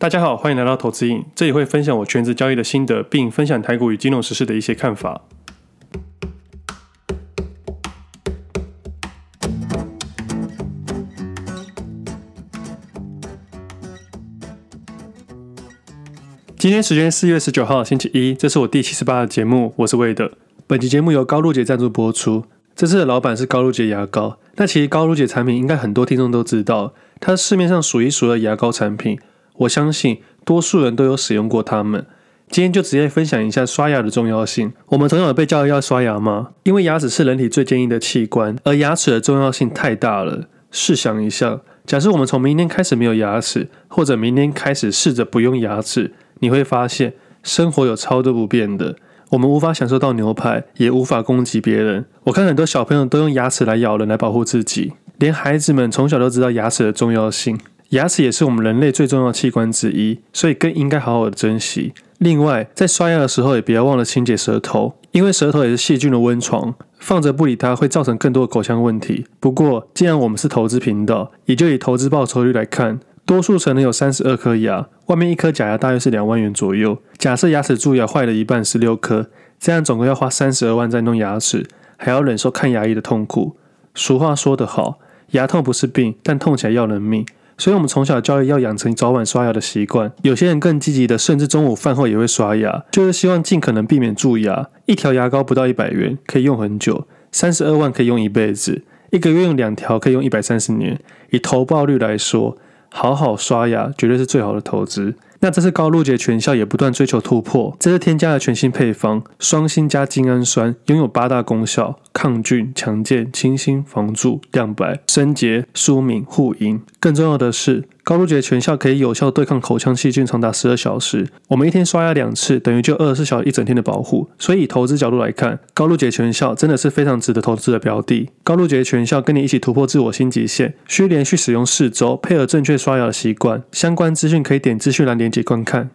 大家好，欢迎来到投资印，这里会分享我全职交易的心得，并分享台股与金融时事的一些看法。今天时间四月十九号星期一，这是我第七十八的节目，我是魏德。本期节目由高露洁赞助播出。这次的老板是高露洁牙膏。那其实高露洁产品应该很多听众都知道，它是市面上数一数二的牙膏产品。我相信多数人都有使用过它们。今天就直接分享一下刷牙的重要性。我们从小被教育要刷牙吗？因为牙齿是人体最坚硬的器官，而牙齿的重要性太大了。试想一下，假设我们从明天开始没有牙齿，或者明天开始试着不用牙齿，你会发现生活有超多不便的。我们无法享受到牛排，也无法攻击别人。我看很多小朋友都用牙齿来咬人来保护自己，连孩子们从小都知道牙齿的重要性。牙齿也是我们人类最重要的器官之一，所以更应该好好的珍惜。另外，在刷牙的时候也不要忘了清洁舌头，因为舌头也是细菌的温床，放着不理它会造成更多的口腔问题。不过，既然我们是投资频道，也就以投资报酬率来看，多数成人有三十二颗牙，外面一颗假牙大约是两万元左右。假设牙齿蛀牙坏了一半，十六颗，这样总共要花三十二万在弄牙齿，还要忍受看牙医的痛苦。俗话说得好，牙痛不是病，但痛起来要人命。所以，我们从小教育要养成早晚刷牙的习惯。有些人更积极的，甚至中午饭后也会刷牙，就是希望尽可能避免蛀牙。一条牙膏不到一百元，可以用很久，三十二万可以用一辈子，一个月用两条可以用一百三十年。以投报率来说，好好刷牙绝对是最好的投资。那这次高露洁全效也不断追求突破，这次添加了全新配方双芯加精氨酸，拥有八大功效：抗菌、强健、清新、防蛀、亮白、升洁、舒敏、护龈。更重要的是，高露洁全效可以有效对抗口腔细菌长达十二小时。我们一天刷牙两次，等于就二十四小时一整天的保护。所以以投资角度来看，高露洁全效真的是非常值得投资的标的。高露洁全效跟你一起突破自我新极限，需连续使用四周，配合正确刷牙的习惯。相关资讯可以点资讯栏连。接观看。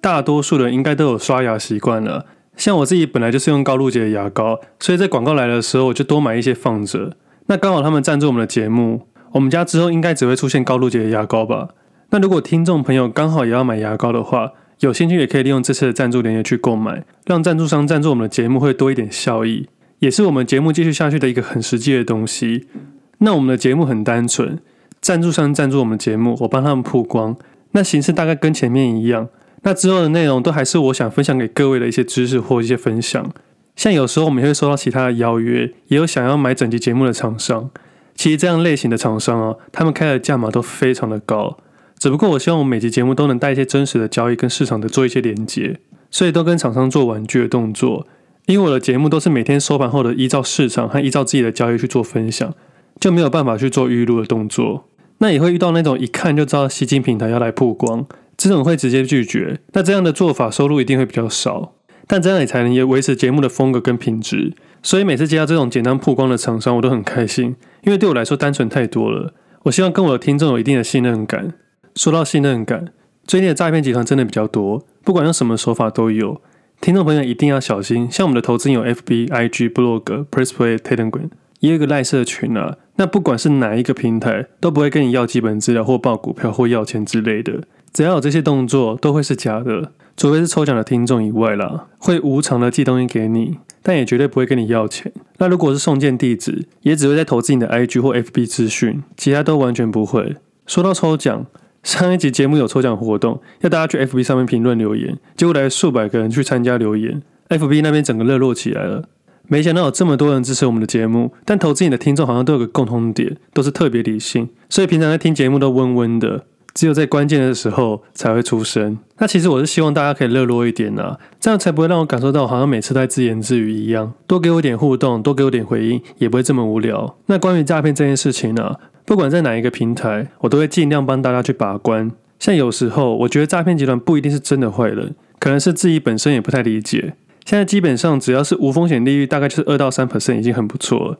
大多数人应该都有刷牙习惯了，像我自己本来就是用高露洁的牙膏，所以在广告来的时候我就多买一些放着。那刚好他们赞助我们的节目，我们家之后应该只会出现高露洁的牙膏吧？那如果听众朋友刚好也要买牙膏的话，有兴趣也可以利用这次的赞助链接去购买，让赞助商赞助我们的节目会多一点效益。也是我们节目继续下去的一个很实际的东西。那我们的节目很单纯，赞助商赞助我们节目，我帮他们曝光。那形式大概跟前面一样。那之后的内容都还是我想分享给各位的一些知识或一些分享。像有时候我们也会收到其他的邀约，也有想要买整集节目的厂商。其实这样类型的厂商啊，他们开的价码都非常的高。只不过我希望我每集节目都能带一些真实的交易跟市场的做一些连接，所以都跟厂商做婉拒的动作。因为我的节目都是每天收盘后的依照市场和依照自己的交易去做分享，就没有办法去做预录的动作。那也会遇到那种一看就知道吸金平台要来曝光，这种会直接拒绝。那这样的做法收入一定会比较少，但这样也才能也维持节目的风格跟品质。所以每次接到这种简单曝光的厂商，我都很开心，因为对我来说单纯太多了。我希望跟我的听众有一定的信任感。说到信任感，最近的诈骗集团真的比较多，不管用什么手法都有。听众朋友一定要小心，像我们的投资有 FB、IG、Blog、PressPlay、Telegram，也有个赖社群啊。那不管是哪一个平台，都不会跟你要基本资料或报股票或要钱之类的。只要有这些动作，都会是假的，除非是抽奖的听众以外啦，会无偿的寄东西给你，但也绝对不会跟你要钱。那如果是送件地址，也只会在投资你的 IG 或 FB 资讯，其他都完全不会。说到抽奖。上一集节目有抽奖活动，要大家去 FB 上面评论留言，结果来数百个人去参加留言，FB 那边整个热络起来了。没想到有这么多人支持我们的节目，但投资你的听众好像都有个共同点，都是特别理性，所以平常在听节目都温温的，只有在关键的时候才会出声。那其实我是希望大家可以热络一点啊，这样才不会让我感受到好像每次在自言自语一样。多给我点互动，多给我点回应，也不会这么无聊。那关于诈骗这件事情呢、啊？不管在哪一个平台，我都会尽量帮大家去把关。像有时候，我觉得诈骗集团不一定是真的坏人，可能是自己本身也不太理解。现在基本上只要是无风险利率，大概就是二到三 percent 已经很不错了。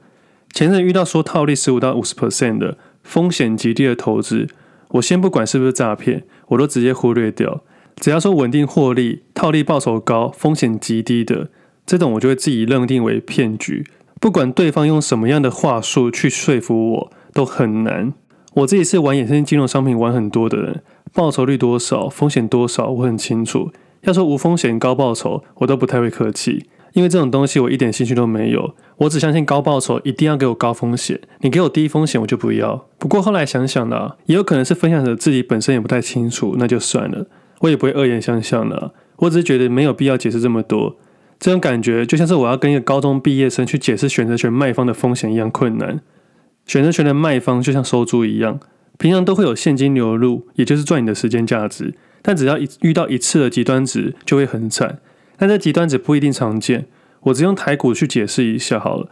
前阵遇到说套利十五到五十 percent 的风险极低的投资，我先不管是不是诈骗，我都直接忽略掉。只要说稳定获利、套利报酬高、风险极低的这种，我就会自己认定为骗局。不管对方用什么样的话术去说服我，都很难。我自己是玩衍生金融商品玩很多的人，报酬率多少，风险多少，我很清楚。要说无风险高报酬，我都不太会客气，因为这种东西我一点兴趣都没有。我只相信高报酬一定要给我高风险，你给我低风险我就不要。不过后来想想啦，也有可能是分享者自己本身也不太清楚，那就算了，我也不会恶言相向了。我只是觉得没有必要解释这么多，这种感觉就像是我要跟一个高中毕业生去解释选择权卖方的风险一样困难。选择权的卖方就像收租一样，平常都会有现金流入，也就是赚你的时间价值。但只要一遇到一次的极端值，就会很惨。但这极端值不一定常见。我只用台股去解释一下好了。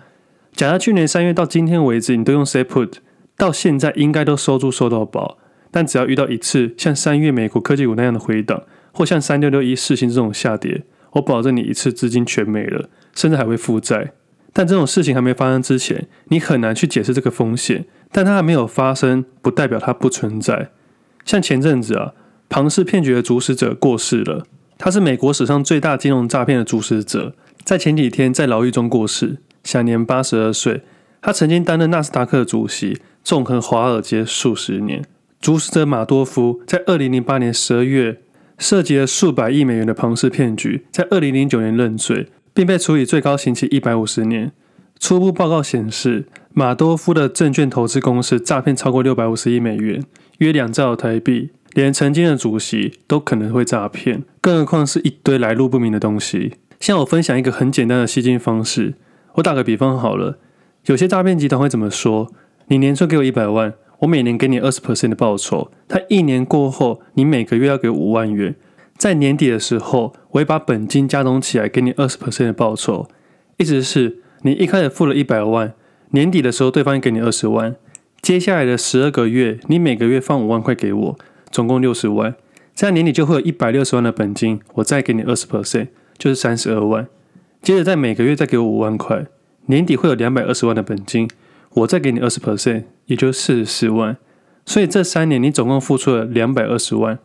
假设去年三月到今天为止，你都用 say put，到现在应该都收租收到饱。但只要遇到一次像三月美国科技股那样的回档，或像三六六一世芯这种下跌，我保证你一次资金全没了，甚至还会负债。但这种事情还没发生之前，你很难去解释这个风险。但它还没有发生，不代表它不存在。像前阵子啊，庞氏骗局的主使者过世了，他是美国史上最大金融诈骗的主使者，在前几天在牢狱中过世，享年八十二岁。他曾经担任纳斯达克主席，纵横华尔街数十年。主使者马多夫在二零零八年十二月涉及了数百亿美元的庞氏骗局，在二零零九年认罪。并被处以最高刑期一百五十年。初步报告显示，马多夫的证券投资公司诈骗超过六百五十亿美元，约两兆台币。连曾经的主席都可能会诈骗，更何况是一堆来路不明的东西。像我分享一个很简单的吸金方式，我打个比方好了，有些诈骗集团会怎么说？你年初给我一百万，我每年给你二十 percent 的报酬。他一年过后，你每个月要给五万元。在年底的时候，我会把本金加总起来，给你二十 percent 的报酬。意思是，你一开始付了一百万，年底的时候对方给你二十万，接下来的十二个月，你每个月放五万块给我，总共六十万。这样年底就会有一百六十万的本金，我再给你二十 percent，就是三十二万。接着在每个月再给我五万块，年底会有两百二十万的本金，我再给你二十 percent，也就是四十四万。所以这三年你总共付出了两百二十万。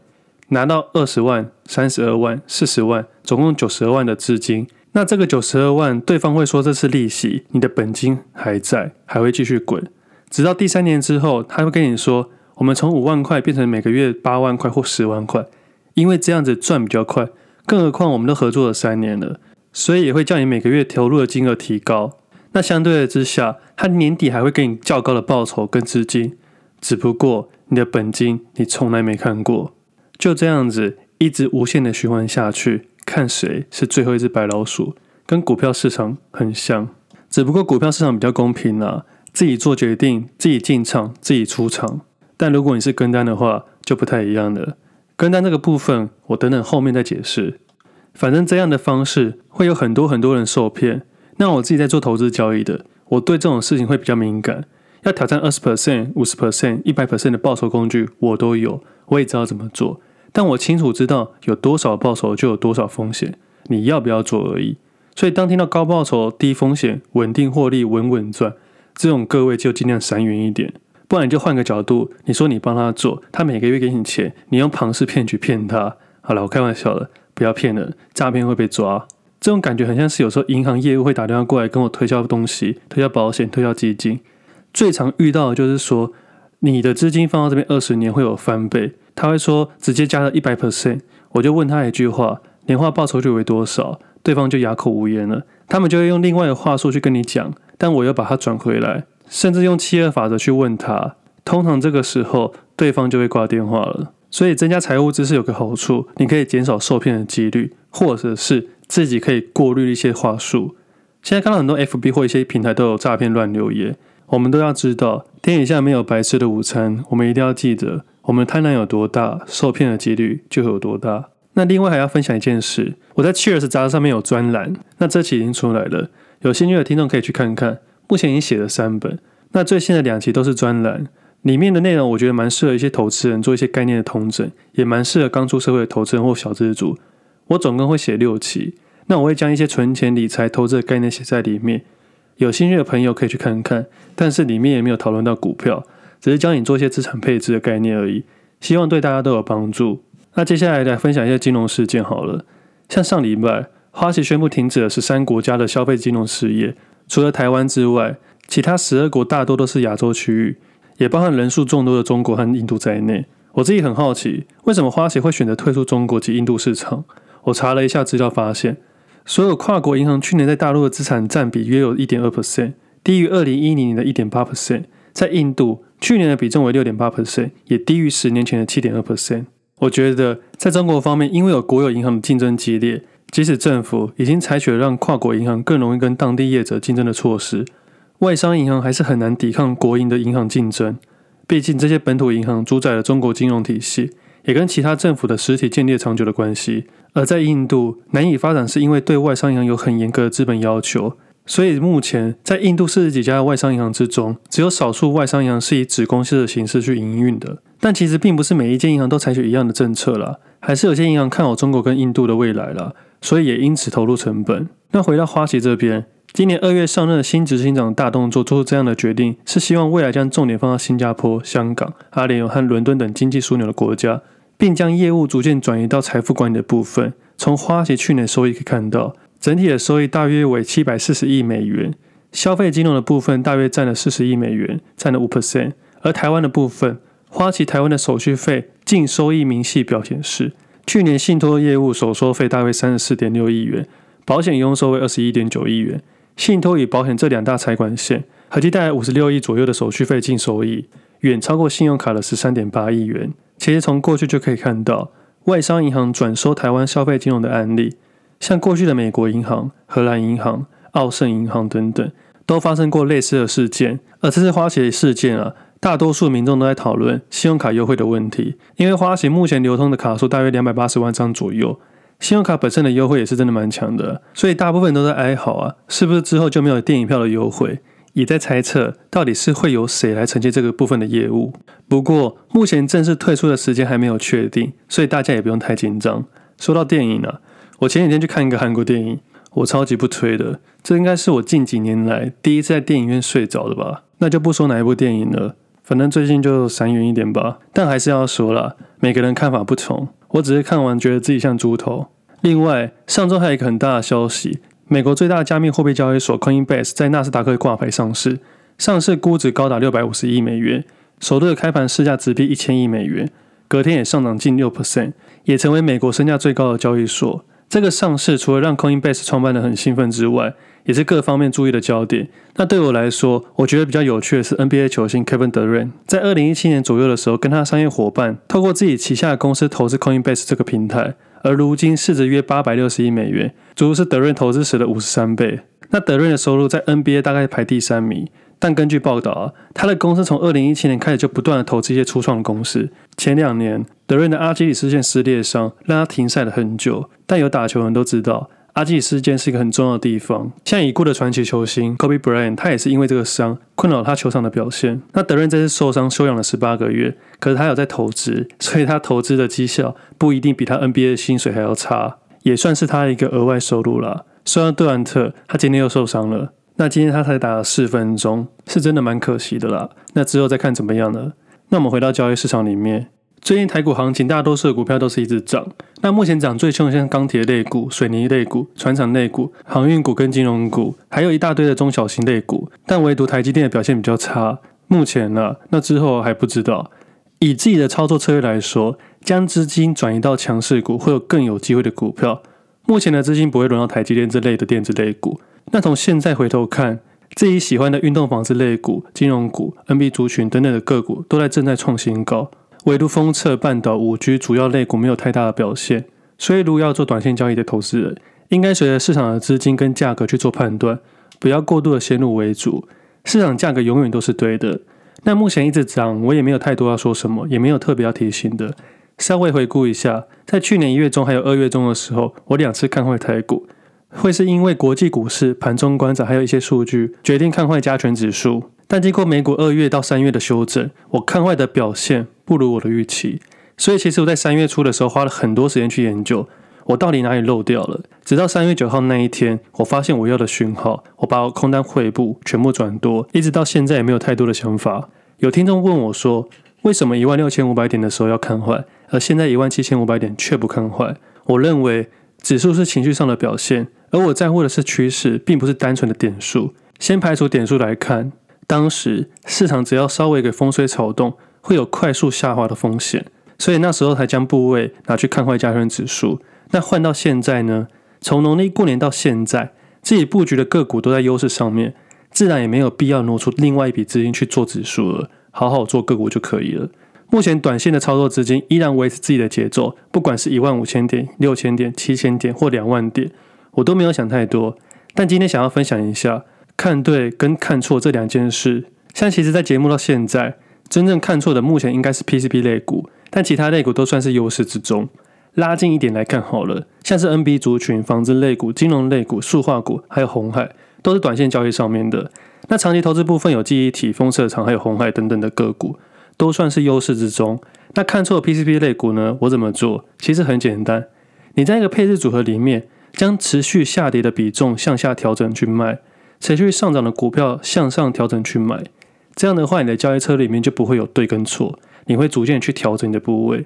拿到二十万、三十二万、四十万，总共九十二万的资金。那这个九十二万，对方会说这是利息，你的本金还在，还会继续滚，直到第三年之后，他会跟你说，我们从五万块变成每个月八万块或十万块，因为这样子赚比较快。更何况我们都合作了三年了，所以也会叫你每个月投入的金额提高。那相对的之下，他年底还会给你较高的报酬跟资金，只不过你的本金你从来没看过。就这样子一直无限的循环下去，看谁是最后一只白老鼠，跟股票市场很像，只不过股票市场比较公平啦，自己做决定，自己进场，自己出场。但如果你是跟单的话，就不太一样了。跟单这个部分，我等等后面再解释。反正这样的方式会有很多很多人受骗。那我自己在做投资交易的，我对这种事情会比较敏感。要挑战二十 percent、五十 percent、一百 percent 的报酬工具，我都有，我也知道怎么做。但我清楚知道有多少报酬就有多少风险，你要不要做而已。所以当听到高报酬、低风险、稳定获利、稳稳赚，这种各位就尽量闪远一点。不然你就换个角度，你说你帮他做，他每个月给你钱，你用庞氏骗局骗他。好了，我开玩笑了，不要骗人，诈骗会被抓。这种感觉很像是有时候银行业务会打电话过来跟我推销东西，推销保险、推销基金。最常遇到的就是说，你的资金放到这边二十年会有翻倍。他会说直接加了一百 percent，我就问他一句话，年化报酬率为多少？对方就哑口无言了。他们就会用另外的话术去跟你讲，但我又把它转回来，甚至用七二法则去问他。通常这个时候，对方就会挂电话了。所以增加财务知识有个好处，你可以减少受骗的几率，或者是自己可以过滤一些话术。现在看到很多 FB 或一些平台都有诈骗乱留言，我们都要知道，天底下没有白吃的午餐，我们一定要记得。我们贪婪有多大，受骗的几率就有多大。那另外还要分享一件事，我在 Cheers 杂志上面有专栏，那这期已经出来了，有兴趣的听众可以去看看。目前已经写了三本，那最新的两期都是专栏，里面的内容我觉得蛮适合一些投资人做一些概念的通整，也蛮适合刚出社会的投资人或小资族。我总共会写六期，那我会将一些存钱理财投资的概念写在里面，有兴趣的朋友可以去看看。但是里面也没有讨论到股票。只是教你做一些资产配置的概念而已，希望对大家都有帮助。那接下来来分享一些金融事件好了，像上礼拜花旗宣布停止了十三国家的消费金融事业，除了台湾之外，其他十二国大多都是亚洲区域，也包含人数众多的中国和印度在内。我自己很好奇，为什么花旗会选择退出中国及印度市场？我查了一下资料，发现所有跨国银行去年在大陆的资产占比约有一点二 percent，低于二零一零年的一点八 percent。在印度，去年的比重为六点八 percent，也低于十年前的七点二 percent。我觉得在中国方面，因为有国有银行的竞争激烈，即使政府已经采取了让跨国银行更容易跟当地业者竞争的措施，外商银行还是很难抵抗国营的银行竞争。毕竟这些本土银行主宰了中国金融体系，也跟其他政府的实体建立了长久的关系。而在印度难以发展，是因为对外商银行有很严格的资本要求。所以目前在印度四十几家的外商银行之中，只有少数外商银行是以子公司的形式去营运的。但其实并不是每一间银行都采取一样的政策啦，还是有些银行看好中国跟印度的未来啦，所以也因此投入成本。那回到花旗这边。今年二月上任的新执行长大动作做出这样的决定，是希望未来将重点放到新加坡、香港、阿联酋和伦敦等经济枢纽的国家，并将业务逐渐转移到财富管理的部分。从花旗去年收益可以看到，整体的收益大约为七百四十亿美元，消费金融的部分大约占了四十亿美元，占了五 percent。而台湾的部分，花旗台湾的手续费净收益明细表显示，去年信托业务所收费大约三十四点六亿元，保险佣收为二十一点九亿元。信托与保险这两大财管线合计带来五十六亿左右的手续费净收益，远超过信用卡的十三点八亿元。其实从过去就可以看到，外商银行转收台湾消费金融的案例，像过去的美国银行、荷兰银行、澳盛银行等等，都发生过类似的事件。而这次花旗事件啊，大多数民众都在讨论信用卡优惠的问题，因为花旗目前流通的卡数大约两百八十万张左右。信用卡本身的优惠也是真的蛮强的，所以大部分都在哀嚎啊，是不是之后就没有电影票的优惠？也在猜测到底是会由谁来承接这个部分的业务。不过目前正式退出的时间还没有确定，所以大家也不用太紧张。说到电影啊，我前几天去看一个韩国电影，我超级不推的，这应该是我近几年来第一次在电影院睡着的吧？那就不说哪一部电影了，反正最近就闪远一点吧。但还是要说了，每个人看法不同。我只是看完觉得自己像猪头。另外，上周还有一个很大的消息，美国最大的加密货币交易所 Coinbase 在纳斯达克挂牌上市，上市估值高达六百五十亿美元，首日的开盘市价直逼一千亿美元，隔天也上涨近六 percent，也成为美国身价最高的交易所。这个上市除了让 Coinbase 创办人很兴奋之外，也是各方面注意的焦点。那对我来说，我觉得比较有趣的是 NBA 球星 Kevin Durant，在二零一七年左右的时候，跟他商业伙伴透过自己旗下的公司投资 Coinbase 这个平台，而如今市值约八百六十亿美元，足足是 Durant 投资时的五十三倍。那 Durant 的收入在 NBA 大概排第三名，但根据报道啊，他的公司从二零一七年开始就不断的投资一些初创的公司。前两年德瑞的阿基里斯腱撕裂伤让他停赛了很久，但有打球人都知道。阿基里斯腱是一个很重要的地方，像已故的传奇球星 Kobe Bryant，他也是因为这个伤困扰他球场的表现。那德瑞这次受伤休养了十八个月，可是他有在投资，所以他投资的绩效不一定比他 NBA 的薪水还要差，也算是他一个额外收入啦。虽然杜兰特他今天又受伤了，那今天他才打了四分钟，是真的蛮可惜的啦。那之后再看怎么样呢？那我们回到交易市场里面。最近台股行情，大多数的股票都是一直涨。那目前涨最凶的像钢铁类股、水泥类股、船厂类股、航运股跟金融股，还有一大堆的中小型类股。但唯独台积电的表现比较差。目前呢、那之后还不知道。以自己的操作策略来说，将资金转移到强势股，会有更有机会的股票。目前的资金不会轮到台积电这类的电子类股。那从现在回头看，自己喜欢的运动纺织类股、金融股、NB 族群等等的个股，都在正在创新高。唯独封测、半岛、五 G 主要类股没有太大的表现，所以如果要做短线交易的投资人，应该随着市场的资金跟价格去做判断，不要过度的先入为主。市场价格永远都是对的。那目前一直涨，我也没有太多要说什么，也没有特别要提醒的。稍微回顾一下，在去年一月中还有二月中的时候，我两次看坏台股，会是因为国际股市盘中观察还有一些数据，决定看坏加权指数。但经过美股二月到三月的修正，我看坏的表现不如我的预期，所以其实我在三月初的时候花了很多时间去研究，我到底哪里漏掉了。直到三月九号那一天，我发现我要的讯号，我把我空单汇报全部转多，一直到现在也没有太多的想法。有听众问我说，为什么一万六千五百点的时候要看坏，而现在一万七千五百点却不看坏？我认为指数是情绪上的表现，而我在乎的是趋势，并不是单纯的点数。先排除点数来看，当时市场只要稍微一个风吹草动，会有快速下滑的风险，所以那时候才将部位拿去看坏加权指数。那换到现在呢？从农历过年到现在，自己布局的个股都在优势上面，自然也没有必要挪出另外一笔资金去做指数了，好好做个股就可以了。目前短线的操作资金依然维持自己的节奏，不管是一万五千点、六千点、七千点或两万点，我都没有想太多。但今天想要分享一下，看对跟看错这两件事。像其实，在节目到现在，真正看错的目前应该是 PCB 类股，但其他类股都算是优势之中。拉近一点来看好了，像是 NB 族群、纺织类股、金融类股、塑化股，还有红海，都是短线交易上面的。那长期投资部分有记忆体、封测厂，还有红海等等的个股。都算是优势之中。那看错 PCB 类股呢？我怎么做？其实很简单，你在一个配置组合里面，将持续下跌的比重向下调整去卖，持续上涨的股票向上调整去买。这样的话，你的交易车里面就不会有对跟错，你会逐渐去调整你的部位，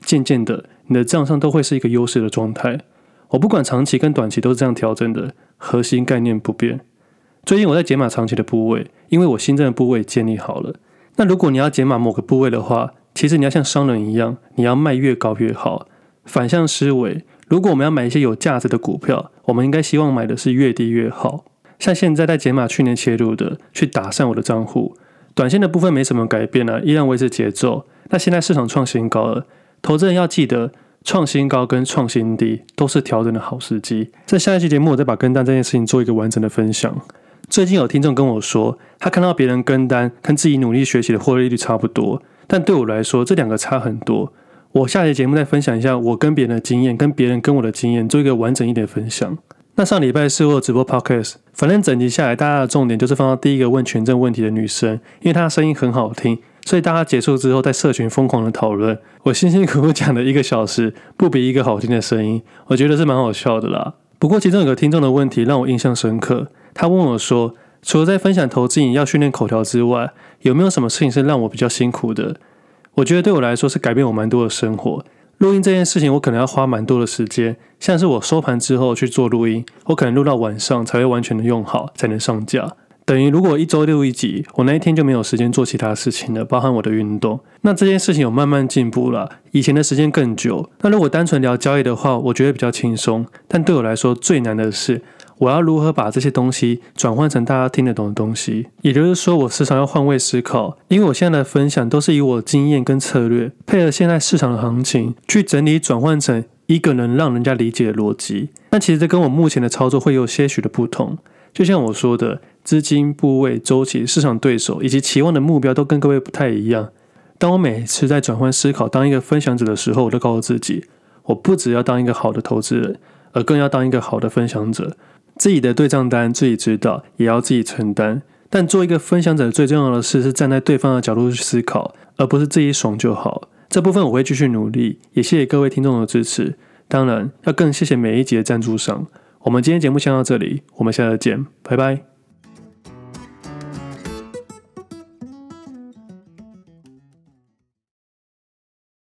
渐渐的，你的账上都会是一个优势的状态。我不管长期跟短期都是这样调整的，核心概念不变。最近我在解码长期的部位，因为我新增的部位建立好了。那如果你要解码某个部位的话，其实你要像商人一样，你要卖越高越好。反向思维，如果我们要买一些有价值的股票，我们应该希望买的是越低越好。像现在在解码去年切入的，去打散我的账户，短线的部分没什么改变啊，依然维持节奏。那现在市场创新高了，投资人要记得，创新高跟创新低都是调整的好时机。在下一期节目，我再把跟单这件事情做一个完整的分享。最近有听众跟我说，他看到别人跟单跟自己努力学习的获利率差不多，但对我来说，这两个差很多。我下期节目再分享一下我跟别人的经验，跟别人跟我的经验做一个完整一点的分享。那上礼拜四我有直播 podcast，反正整集下来，大家的重点就是放到第一个问权证问题的女生，因为她的声音很好听，所以大家结束之后在社群疯狂的讨论。我辛辛苦苦讲了一个小时，不比一个好听的声音，我觉得是蛮好笑的啦。不过其中有个听众的问题让我印象深刻。他问我说：“除了在分享投资要训练口条之外，有没有什么事情是让我比较辛苦的？”我觉得对我来说是改变我蛮多的生活。录音这件事情，我可能要花蛮多的时间，像是我收盘之后去做录音，我可能录到晚上才会完全的用好，才能上架。等于如果一周六一集，我那一天就没有时间做其他事情了，包含我的运动。那这件事情有慢慢进步了，以前的时间更久。那如果单纯聊交易的话，我觉得比较轻松。但对我来说最难的是，我要如何把这些东西转换成大家听得懂的东西。也就是说，我时常要换位思考，因为我现在的分享都是以我的经验跟策略，配合现在市场的行情去整理转换成一个能让人家理解的逻辑。但其实这跟我目前的操作会有些许的不同。就像我说的。资金部位、周期、市场对手以及期望的目标都跟各位不太一样。当我每次在转换思考、当一个分享者的时候，我都告诉自己，我不只要当一个好的投资人，而更要当一个好的分享者。自己的对账单自己知道，也要自己承担。但做一个分享者最重要的事是站在对方的角度去思考，而不是自己爽就好。这部分我会继续努力，也谢谢各位听众的支持。当然，要更谢谢每一集的赞助商。我们今天节目先到这里，我们下次见，拜拜。